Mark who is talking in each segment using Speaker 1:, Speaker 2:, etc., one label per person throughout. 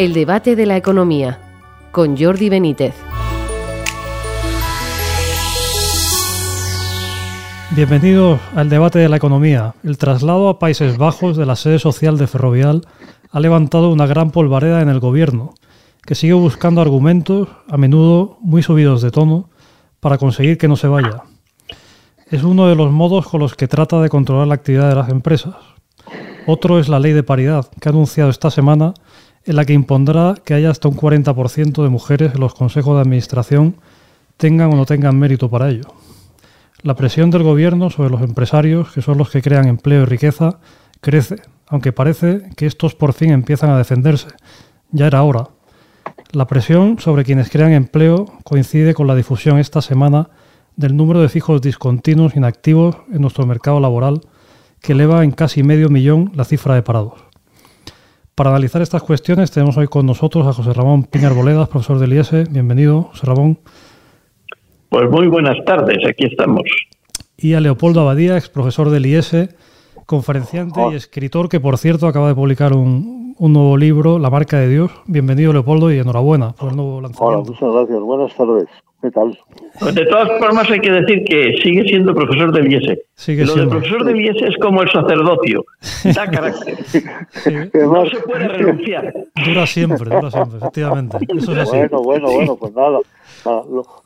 Speaker 1: El debate de la economía con Jordi Benítez.
Speaker 2: Bienvenidos al debate de la economía. El traslado a Países Bajos de la sede social de Ferrovial ha levantado una gran polvareda en el gobierno, que sigue buscando argumentos, a menudo muy subidos de tono, para conseguir que no se vaya. Es uno de los modos con los que trata de controlar la actividad de las empresas. Otro es la ley de paridad, que ha anunciado esta semana, en la que impondrá que haya hasta un 40% de mujeres en los consejos de administración, tengan o no tengan mérito para ello. La presión del gobierno sobre los empresarios, que son los que crean empleo y riqueza, crece, aunque parece que estos por fin empiezan a defenderse. Ya era hora. La presión sobre quienes crean empleo coincide con la difusión esta semana del número de fijos discontinuos inactivos en nuestro mercado laboral, que eleva en casi medio millón la cifra de parados. Para analizar estas cuestiones tenemos hoy con nosotros a José Ramón Piñar Boledas, profesor del IES. Bienvenido, José Ramón.
Speaker 3: Pues muy buenas tardes, aquí estamos.
Speaker 2: Y a Leopoldo Abadía, ex profesor del IES, conferenciante y escritor que, por cierto, acaba de publicar un, nuevo libro, La marca de Dios. Bienvenido, Leopoldo, y enhorabuena por el nuevo lanzamiento.
Speaker 4: Hola, muchas gracias. Buenas tardes. ¿Qué tal?
Speaker 3: Pues de todas formas, hay que decir que sigue siendo profesor del IES. Sigue Lo de profesor del IES es como el sacerdocio. Da carácter. No se puede renunciar.
Speaker 2: Dura siempre, dura siempre, efectivamente. Eso es así.
Speaker 4: Bueno, bueno, bueno, pues nada.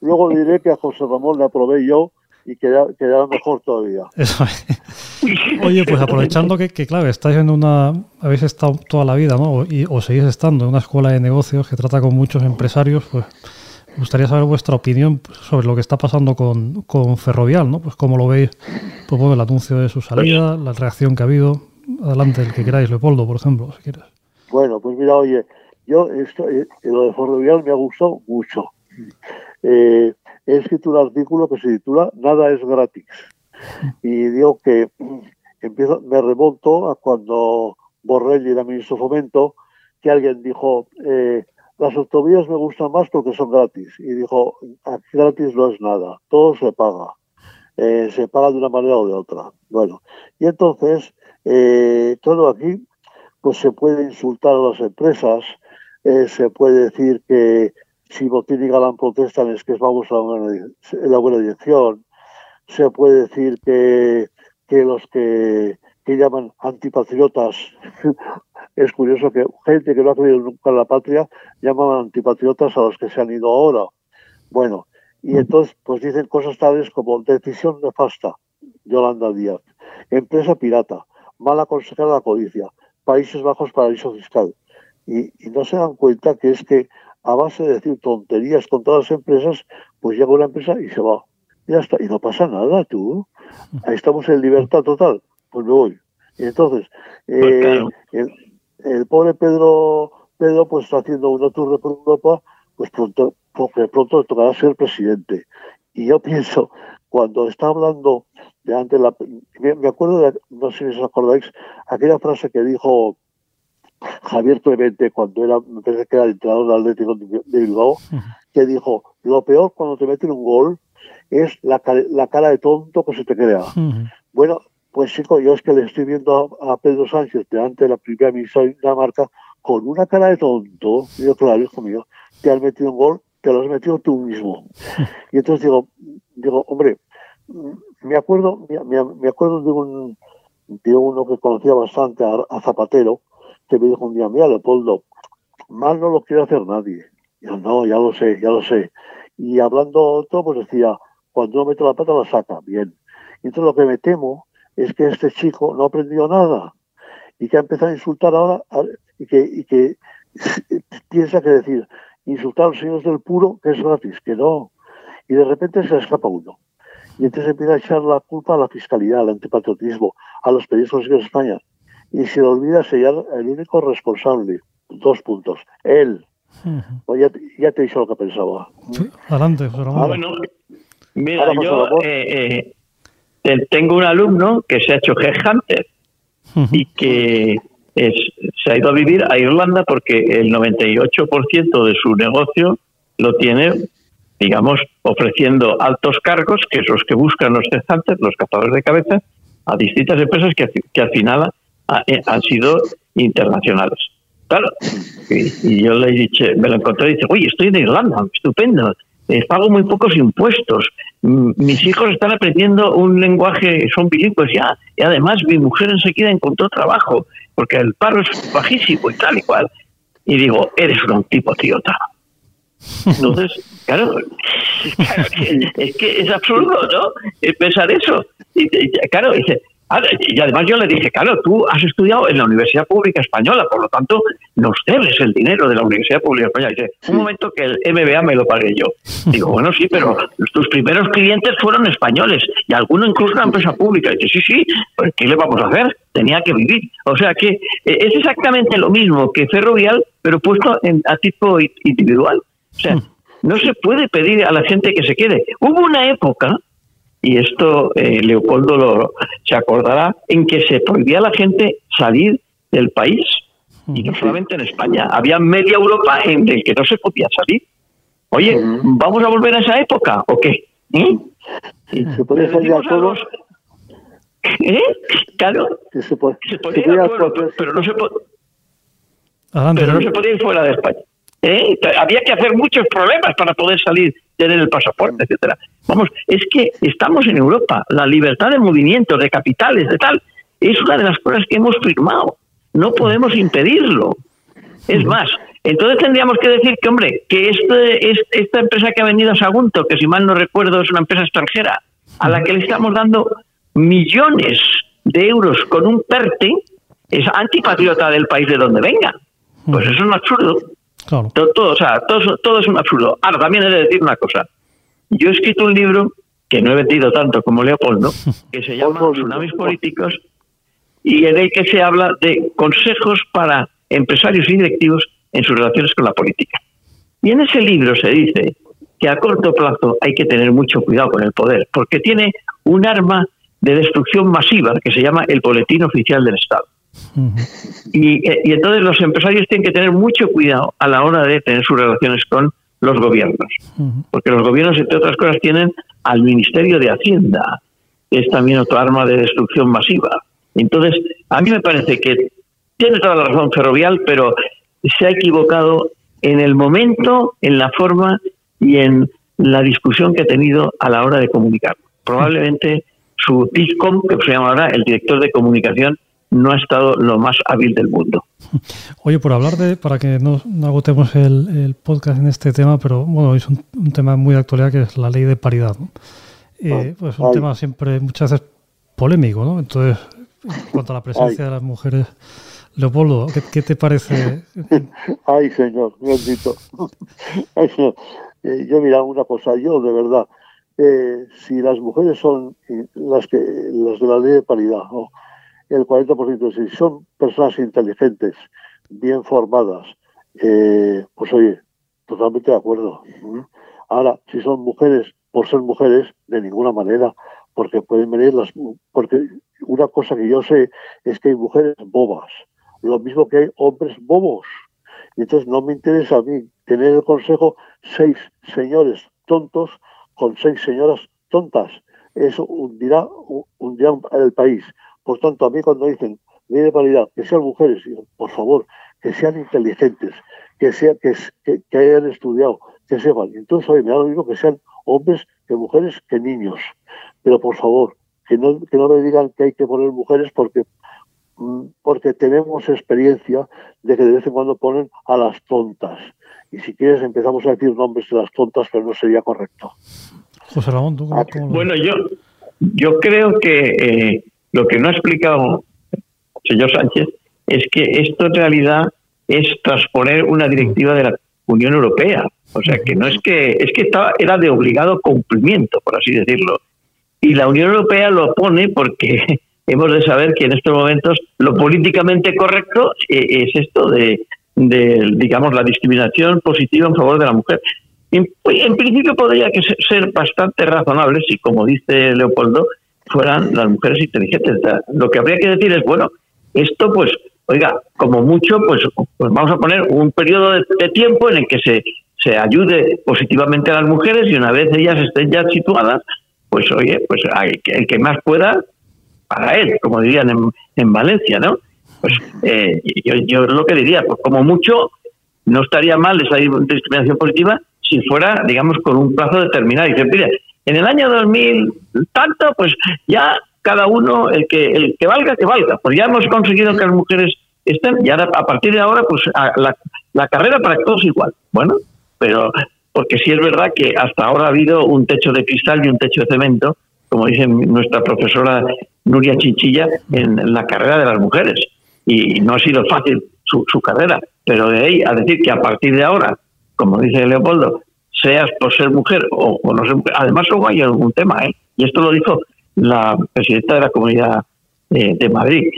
Speaker 4: Luego diré que a José Ramón le aprobé yo y quedará, mejor todavía.
Speaker 2: Eso Oye, pues aprovechando que, que, claro, estáis en una, habéis estado toda la vida, ¿no? Y, o seguís estando en una escuela de negocios que trata con muchos empresarios, pues me gustaría saber vuestra opinión sobre lo que está pasando con, con Ferrovial, ¿no? Pues cómo lo veis, pues bueno, el anuncio de su salida, la reacción que ha habido. Adelante, el que queráis, Leopoldo, por ejemplo, si quieres.
Speaker 4: Bueno, pues mira, oye, yo esto, eh, lo de Ferrovial me ha gustado mucho. Eh, he escrito un artículo que se titula Nada es gratis. Y digo que empiezo, me remonto a cuando Borrell era ministro de Fomento, que alguien dijo, eh, las autovías me gustan más porque son gratis. Y dijo, aquí gratis no es nada, todo se paga. Eh, se paga de una manera o de otra. Bueno, y entonces, eh, todo aquí, pues se puede insultar a las empresas, se puede decir que si Botín y Galán protestan es que vamos a en la buena dirección. Se puede decir que, que los que, que llaman antipatriotas, es curioso que gente que no ha creído nunca en la patria llaman antipatriotas a los que se han ido ahora. Bueno, y entonces pues dicen cosas tales como decisión nefasta, Yolanda Díaz, empresa pirata, mala consejera de la codicia, Países Bajos paraíso fiscal. Y, y no se dan cuenta que es que a base de decir tonterías con todas las empresas, pues llega una empresa y se va. Ya está, y no pasa nada, tú. Ahí estamos en libertad total, pues me voy. Y entonces, eh, pues el, pobre Pedro, Pedro pues está haciendo una tour por Europa, pues pronto, porque pronto le tocará ser presidente. Y yo pienso, cuando está hablando de antes, la, me, acuerdo de, no sé si os acordáis, aquella frase que dijo Javier Clemente, cuando era, me parece que era el entrenador del Atlético de Bilbao, que dijo, lo peor cuando te meten un gol es la, la cara de tonto que se te crea. Bueno, pues chico, yo es que le estoy viendo a, Pedro Sánchez delante de la primera misión de la marca con una cara de tonto. Y yo, claro, hijo mío, te has metido un gol, te lo has metido tú mismo. Y entonces digo, digo, hombre, me acuerdo, me, acuerdo de un de uno que conocía bastante a Zapatero, que me dijo un día, mira, Leopoldo, mal no lo quiere hacer nadie. Y yo, no, ya lo sé, ya lo sé. Y hablando otro, pues decía, cuando uno mete la pata la saca, bien. Y entonces lo que me temo es que este chico no ha aprendido nada y que ha empezado a insultar ahora y que, y que piensa que decir, insultar a los señores del puro, que es gratis, que no. Y de repente se le escapa uno. Y entonces empieza a echar la culpa a la fiscalidad, al antipatriotismo, a los periodistas de España y se le olvida sellar el único responsable. Dos puntos. Él. Pues ya, te he dicho lo que pensaba.
Speaker 2: adelante, José
Speaker 3: Ramón. Ah, bueno, mira, yo eh, eh, tengo un alumno que se ha hecho headhunter y que es, se ha ido a vivir a Irlanda porque el 98% de su negocio lo tiene, digamos, ofreciendo altos cargos, que es los que buscan los headhunters, los cazadores de cabeza, a distintas empresas que, que al final eh, han sido internacionales. Claro. Y, yo le dije, me lo encontré y dice, oye, estoy en Irlanda, estupendo. Eh, pago muy pocos impuestos. mis hijos están aprendiendo un lenguaje, son bilingües ya. Y además mi mujer enseguida encontró trabajo, porque el paro es bajísimo y tal y cual. Y digo, eres un tipo idiota. Entonces, claro, es que es absurdo, ¿no? Pensar eso. Y, claro, dice, y además yo le dije, claro, tú has estudiado en la Universidad Pública Española, por lo tanto nos debes el dinero de la Universidad Pública Española. Y dice, un momento que el MBA me lo pagué yo. Digo, bueno, sí, pero tus primeros clientes fueron españoles y algunos incluso una empresa pública. Y dice, sí, sí, pues ¿qué le vamos a hacer? Tenía que vivir. O sea que eh, es exactamente lo mismo que Ferrovial, pero puesto en, a tipo individual. O sea, no se puede pedir a la gente que se quede. Hubo una época y esto eh, Leopoldo lo, se acordará, en que se prohibía a la gente salir del país, y no solamente en España, había media Europa en el que no se podía salir. Oye, ¿vamos a volver a esa época o qué? ¿Eh?
Speaker 4: ¿Se puede salir a todos?
Speaker 3: ¿Eh? Claro, se, podía ir a todos, pero, no se, pero no se podía ir fuera de España. ¿Eh? Había que hacer muchos problemas para poder salir, tener el pasaporte, etcétera. Vamos, es que estamos en Europa, la libertad de movimiento, de capitales, de tal, es una de las cosas que hemos firmado. No podemos impedirlo. Es más, entonces tendríamos que decir que, hombre, que este, esta empresa que ha venido a Sagunto, que si mal no recuerdo es una empresa extranjera, a la que le estamos dando millones de euros con un PERTE, es antipatriota del país de donde venga. Pues eso es un absurdo. Todo, o sea, todo, todo es un absurdo. Ahora, también he de decir una cosa. Yo he escrito un libro que no he vendido tanto como Leopoldo, que se llama Tsunamis Políticos, y en el que se habla de consejos para empresarios y directivos en sus relaciones con la política. Y en ese libro se dice que a corto plazo hay que tener mucho cuidado con el poder, porque tiene un arma de destrucción masiva que se llama el Boletín Oficial del Estado. Y, y, entonces los empresarios tienen que tener mucho cuidado a la hora de tener sus relaciones con los gobiernos. Porque los gobiernos, entre otras cosas, tienen al Ministerio de Hacienda, que es también otro arma de destrucción masiva. Entonces, a mí me parece que tiene toda la razón Ferrovial, pero se ha equivocado en el momento, en la forma y en la discusión que ha tenido a la hora de comunicar. Probablemente su DISCOM, que se llama ahora el director de comunicación, no ha estado lo más hábil del mundo.
Speaker 2: Oye, por hablar de, para que no, agotemos el, podcast en este tema, pero bueno, es un, tema muy de actualidad que es la ley de paridad. ¿no? Eh, ah, pues un tema siempre muchas veces polémico, ¿no? Entonces, en cuanto a la presencia de las mujeres, Leopoldo, ¿qué, te parece?
Speaker 4: Ay, señor, bendito. Ay, señor. Eh, yo mira una cosa, yo de verdad, eh, si las mujeres son las que las de la ley de paridad, ¿no? El 40% si son personas inteligentes, bien formadas, eh, pues oye, totalmente de acuerdo. Ahora, si son mujeres, por ser mujeres, de ninguna manera, porque pueden venir las... Porque una cosa que yo sé es que hay mujeres bobas, lo mismo que hay hombres bobos. Y entonces no me interesa a mí tener el consejo seis señores tontos con seis señoras tontas. Eso hundirá, hundirá el país. Por tanto, a mí cuando dicen ley de paridad, que sean mujeres, por favor, que sean inteligentes, que, sea, que, que, hayan estudiado, que sepan. Entonces, oye, me da lo mismo que sean hombres, que mujeres, que niños. Pero por favor, que no, que no me digan que hay que poner mujeres porque, mm, porque tenemos experiencia de que de vez en cuando ponen a las tontas. Y si quieres empezamos a decir nombres de las tontas, pero no sería correcto.
Speaker 2: José Ramón, ¿tú
Speaker 3: ah, Bueno, yo, yo creo que eh, lo que no ha explicado el señor Sánchez es que esto en realidad es transponer una directiva de la Unión Europea. O sea, que no es que es que estaba, era de obligado cumplimiento, por así decirlo. Y la Unión Europea lo pone porque hemos de saber que en estos momentos lo políticamente correcto eh, es esto de, digamos, la discriminación positiva en favor de la mujer. En, en principio podría que ser bastante razonable si, como dice Leopoldo, fueran las mujeres inteligentes. lo que habría que decir es, bueno, esto pues, oiga, como mucho, pues, pues vamos a poner un periodo de, tiempo en el que se, se ayude positivamente a las mujeres y una vez ellas estén ya situadas, pues oye, pues hay, el que más pueda, para él, como dirían en, en Valencia, ¿no? pues eh, yo, yo lo que diría, pues como mucho, no estaría mal esa discriminación positiva si fuera, digamos, con un plazo determinado. Y dice, mire, en el año 2000, tanto, pues ya cada uno, el que, el que valga, que valga. Pues ya hemos conseguido que las mujeres estén, y ahora, a partir de ahora, pues la, carrera para todos igual. Bueno, pero porque sí es verdad que hasta ahora ha habido un techo de cristal y un techo de cemento, como dice nuestra profesora Nuria Chinchilla, en la carrera de las mujeres. Y no ha sido fácil su, su carrera, pero de ahí a decir que a partir de ahora, como dice Leopoldo, seas por ser mujer o, no ser mujer, además luego hay algún tema, ¿eh? y esto lo dijo la presidenta de la Comunidad eh, de Madrid,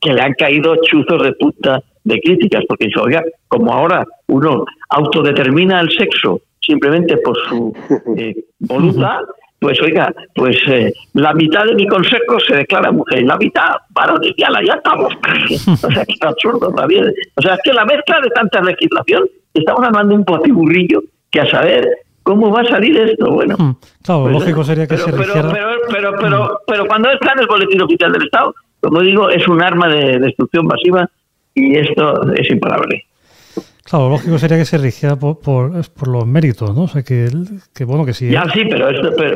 Speaker 3: que le han caído chuzos de puta de críticas, porque dice, oiga, como ahora uno autodetermina el sexo simplemente por su eh, voluntad, pues oiga, pues eh, la mitad de mi consejo se declara mujer, la mitad varón, ya, ya estamos. o sea, que es absurdo también. O sea, es que la mezcla de tanta legislación, estamos armando un potiburrillo que a saber cómo va a salir esto. Bueno,
Speaker 2: hmm. claro, pues, lógico sería que se
Speaker 3: pero, pero, pero, hmm. pero, cuando está en el boletín oficial del Estado, como digo, es un arma de destrucción masiva y esto es imparable.
Speaker 2: Claro, lógico sería que se rigiera por, por, los méritos, ¿no? O sea, que, que bueno, que sí.
Speaker 3: Ya, sí, pero,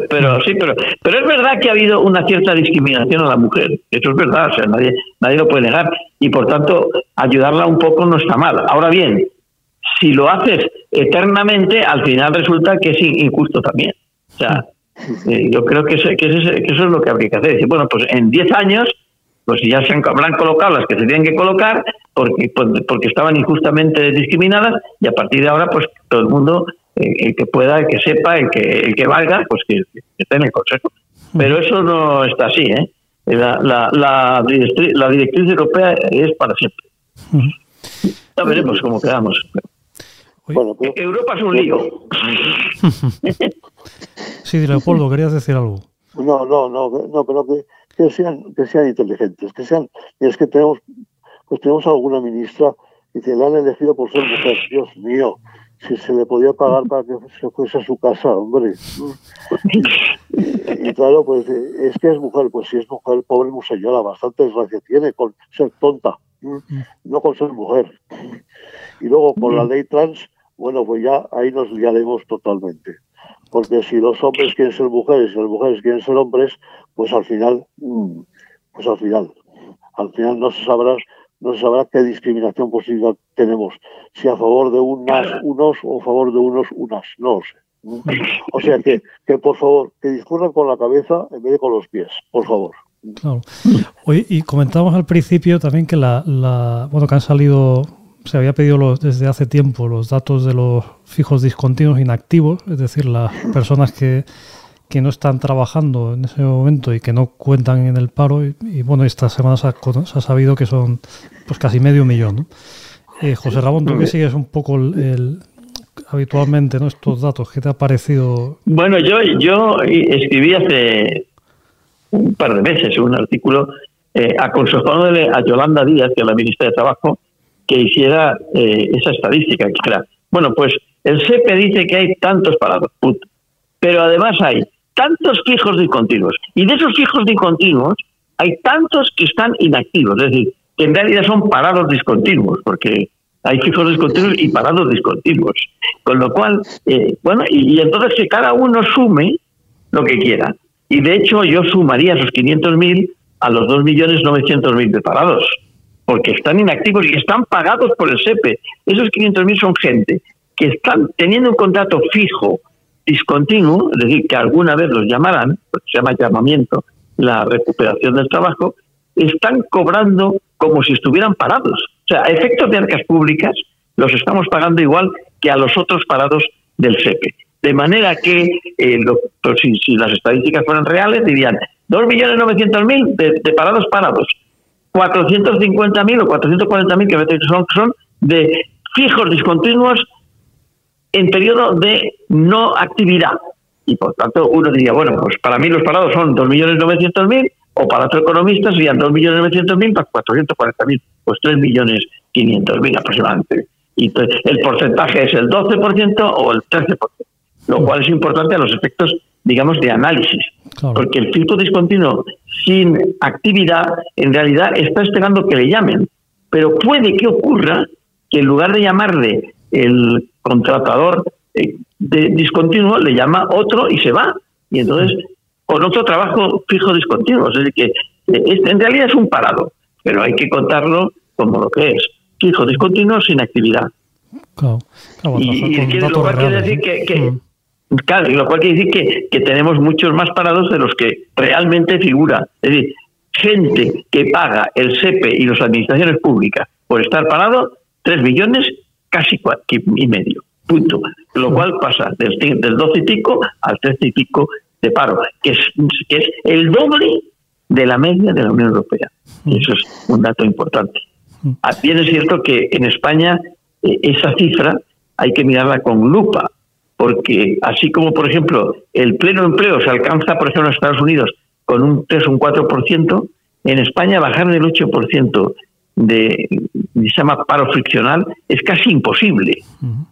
Speaker 3: pero, sí, pero, pero es verdad que ha habido una cierta discriminación a la mujer. Eso es verdad, o sea, nadie, nadie lo puede negar. Y por tanto, ayudarla un poco no está mal. Ahora bien, si lo haces eternamente, al final resulta que es injusto también. O sea, eh, yo creo que, que, eso es lo que habría que hacer. Decir, bueno, pues en 10 años pues ya se han, habrán colocado las que se tienen que colocar porque, pues, porque estaban injustamente discriminadas y a partir de ahora pues todo el mundo, eh, el que pueda, el que sepa, el que, el que valga, pues que, esté en el consejo. Pero eso no está así, ¿eh? La, la, la, directriz, la directriz europea es para siempre. Ya veremos cómo quedamos. Bueno, Europa es un lío.
Speaker 2: sí, Leopoldo, querías decir algo.
Speaker 4: No, no, no, no, pero que que sean, que sean inteligentes, que sean, y es que tenemos, pues tenemos alguna ministra y que la han elegido por ser mujer, Dios mío, si se le podía pagar para que se fuese a su casa, hombre. Y, claro, pues es que es mujer, pues si es mujer, pobre museñola, bastante desgracia tiene con ser tonta, no con ser mujer. Y luego con la ley trans, bueno, pues ya ahí nos liaremos totalmente porque si los hombres quieren ser mujeres y las mujeres quieren ser hombres, pues al final, mm, pues al final, al final no se sabrá, no se sabrá qué discriminación posible tenemos, si a favor de unas unos o a favor de unos unas, no lo sé. O sea que, que por favor, que discurran con la cabeza en vez de con los pies, por favor.
Speaker 2: Claro. y comentábamos al principio también que la, la bueno que han salido se había pedido desde hace tiempo los datos de los fijos discontinuos inactivos, es decir, las personas que, no están trabajando en ese momento y que no cuentan en el paro. Y, bueno, esta semana se ha, sabido que son pues casi medio millón. Eh, José Ramón, tú que sigues un poco el, habitualmente ¿no? estos datos, ¿qué te ha parecido?
Speaker 3: Bueno, yo, yo escribí hace un par de meses un artículo eh, aconsejándole a Yolanda Díaz, que es la ministra de Trabajo, que hiciera eh, esa estadística, que bueno, pues el SEPE dice que hay tantos parados, pero además hay tantos fijos discontinuos, y de esos fijos discontinuos hay tantos que están inactivos, es decir, que en realidad son parados discontinuos, porque hay fijos discontinuos y parados discontinuos. Con lo cual, eh, bueno, y, y, entonces que cada uno sume lo que quiera. Y de hecho yo sumaría esos 500.000 a los 2.900.000 de parados porque están inactivos y están pagados por el SEPE. Esos 500.000 son gente que están teniendo un contrato fijo, discontinuo, es decir, que alguna vez los llamarán, se llama llamamiento, la recuperación del trabajo, están cobrando como si estuvieran parados. O sea, a efectos de arcas públicas, los estamos pagando igual que a los otros parados del SEPE. De manera que, eh, pues si, las estadísticas fueran reales, dirían 2.900.000 de, de parados parados, 450.000 o 440.000 que son, son de fijos discontinuos en periodo de no actividad. Y por tanto uno diría, bueno, pues para mí los parados son 2.900.000 o para otro economista serían 2.900.000 para 440.000, pues 3.500.000 aproximadamente. Y el porcentaje es el 12% o el 13%, lo cual es importante a los efectos, digamos, de análisis. Porque el fijo discontinuo sin actividad, en realidad está esperando que le llamen. Pero puede que ocurra que en lugar de llamarle el contratador eh, de discontinuo, le llama otro y se va. Y entonces, con otro trabajo fijo discontinuo. Es decir, que eh, en realidad es un parado, pero hay que contarlo como lo que es. Fijo discontinuo sin actividad. y, lo cual quiere decir que, mm. Claro, lo cual quiere decir que, que tenemos muchos más parados de los que realmente figura. Es decir, gente que paga el SEPE y las administraciones públicas por estar parado, 3 millones casi y medio. Punto. Lo cual pasa del, del 12 y pico al 13 y pico de paro, que es, que es el doble de la media de la Unión Europea. Y eso es un dato importante. Ah, bien es cierto que en España eh, esa cifra hay que mirarla con lupa, porque así como, por ejemplo, el pleno empleo se alcanza, por ejemplo, en Estados Unidos con un 3 o un 4%, en España bajar del 8% de, se llama paro friccional es casi imposible.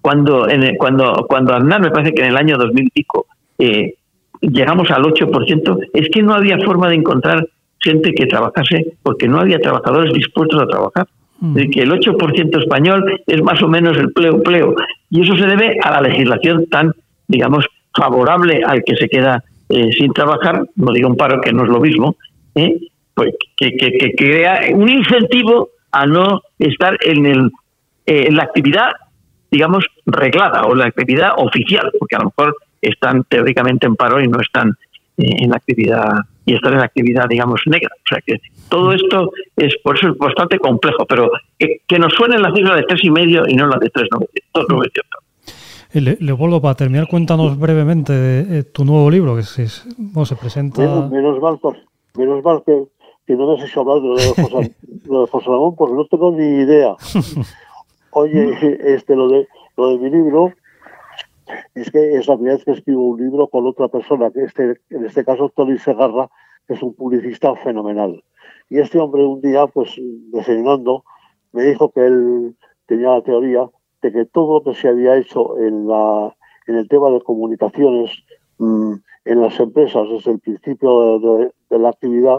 Speaker 3: Cuando en cuando cuando Aznar me parece que en el año 2000 y pico eh, llegamos al 8%, es que no había forma de encontrar gente que trabajase porque no había trabajadores dispuestos a trabajar. que el 8% español es más o menos el pleo pleo y eso se debe a la legislación tan digamos favorable al que se queda eh, sin trabajar, no digo un paro que no es lo mismo, ¿eh? pues que, que, crea un incentivo a no estar en, el, eh, en la actividad, digamos, reglada o la actividad oficial, porque a lo mejor están teóricamente en paro y no están eh, en la actividad y están en la actividad, digamos, negra. O sea que todo esto es por eso es bastante complejo, pero que, nos suene la cifra de tres y medio y no la de tres
Speaker 2: eh, Le, Leopoldo, para terminar, cuéntanos brevemente de, tu nuevo libro que se, se presenta.
Speaker 4: Menos, mal, menos mal que que no nos has hecho hablar de lo de José, lo de José Ramón porque no tengo ni idea. Oye, este, lo de, lo de mi libro es que es la primera vez que escribo un libro con otra persona, que este, en este caso Tony Segarra, que es un publicista fenomenal. Y este hombre un día, pues desayunando, me dijo que él tenía la teoría de que todo lo que se había hecho en, la, en el tema de comunicaciones mm, en las empresas desde el principio de la actividad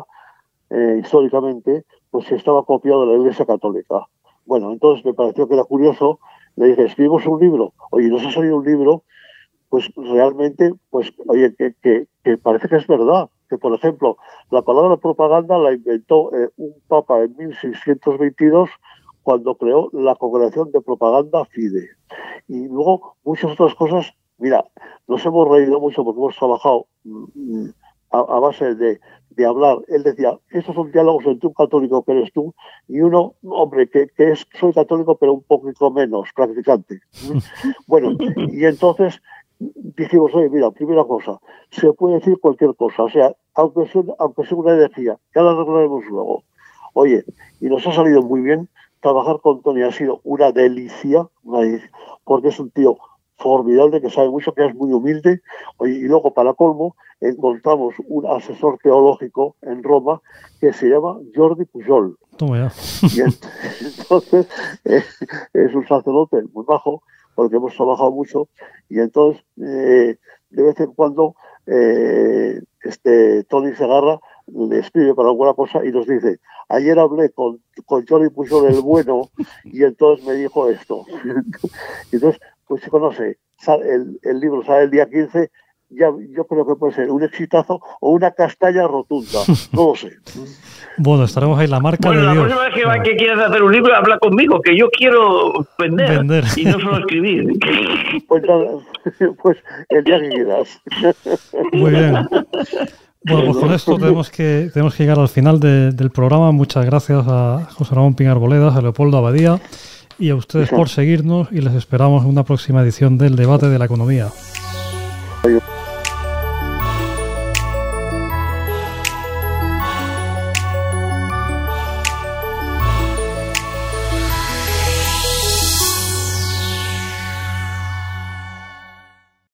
Speaker 4: eh, históricamente, pues estaba copiado de la Iglesia Católica. Bueno, entonces me pareció que era curioso, le dije, escribimos un libro, oye, nos ha salido un libro, pues realmente, pues, oye, que, que, parece que es verdad, que por ejemplo, la palabra propaganda la inventó eh, un papa en 1622 cuando creó la Congregación de Propaganda FIDE. Y luego muchas otras cosas, mira, nos hemos reído mucho porque hemos trabajado mm, a base de, de hablar. Él decía, estos son diálogos entre un católico que eres tú y uno, hombre, que, que es, soy católico pero un poquito menos practicante. bueno, y entonces dijimos, oye, mira, primera cosa, se puede decir cualquier cosa, o sea, aunque sea, aunque sea una energía, ya la arreglaremos luego. Oye, y nos ha salido muy bien, trabajar con Tony ha sido una delicia, una delicia porque es un tío formidable, que sabe mucho, que es muy humilde. Y luego, para colmo, encontramos un asesor teológico en Roma que se llama Jordi Pujol. Y entonces es un sacerdote muy bajo, porque hemos trabajado mucho, y entonces eh, de vez en cuando eh, este Tony Segarra le escribe para alguna cosa y nos dice, ayer hablé con, con Jordi Pujol el bueno y entonces me dijo esto. entonces pues se conoce, el, el libro sale el día 15 ya, yo creo que puede ser un exitazo o una castalla rotunda, no lo sé.
Speaker 2: Bueno, estaremos ahí la marca
Speaker 3: bueno,
Speaker 2: de
Speaker 3: la
Speaker 2: Dios.
Speaker 3: próxima vez que, que, quieras hacer un libro, habla conmigo, que yo quiero vender, y no solo escribir.
Speaker 4: Pues, pues el día que quieras.
Speaker 2: Muy bien. Bueno, pues con esto tenemos que, tenemos que llegar al final de, del programa. Muchas gracias a José Ramón Pinar Boledas, a Leopoldo Abadía y a ustedes por seguirnos y les esperamos en una próxima edición del debate de la economía.